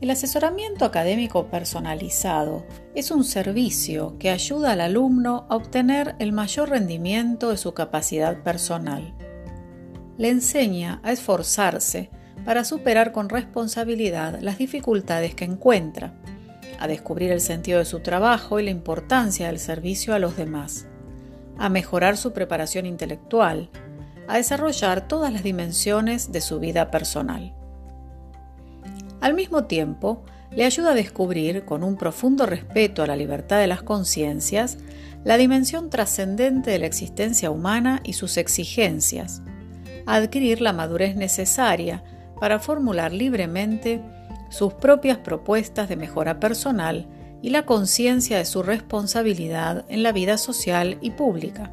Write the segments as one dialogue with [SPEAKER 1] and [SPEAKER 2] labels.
[SPEAKER 1] El asesoramiento académico personalizado es un servicio que ayuda al alumno a obtener el mayor rendimiento de su capacidad personal. Le enseña a esforzarse para superar con responsabilidad las dificultades que encuentra, a descubrir el sentido de su trabajo y la importancia del servicio a los demás, a mejorar su preparación intelectual, a desarrollar todas las dimensiones de su vida personal. Al mismo tiempo, le ayuda a descubrir, con un profundo respeto a la libertad de las conciencias, la dimensión trascendente de la existencia humana y sus exigencias, a adquirir la madurez necesaria para formular libremente sus propias propuestas de mejora personal y la conciencia de su responsabilidad en la vida social y pública.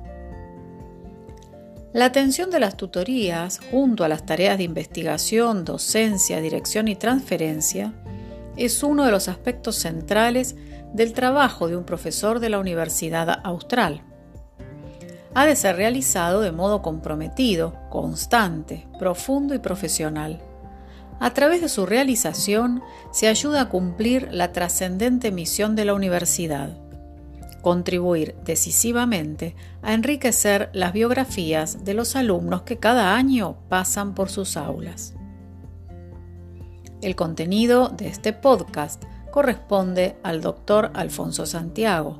[SPEAKER 1] La atención de las tutorías, junto a las tareas de investigación, docencia, dirección y transferencia, es uno de los aspectos centrales del trabajo de un profesor de la Universidad Austral. Ha de ser realizado de modo comprometido, constante, profundo y profesional. A través de su realización se ayuda a cumplir la trascendente misión de la universidad contribuir decisivamente a enriquecer las biografías de los alumnos que cada año pasan por sus aulas. El contenido de este podcast corresponde al doctor Alfonso Santiago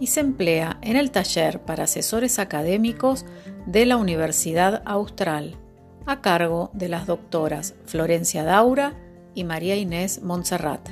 [SPEAKER 1] y se emplea en el taller para asesores académicos de la Universidad Austral, a cargo de las doctoras Florencia Daura y María Inés Montserrat.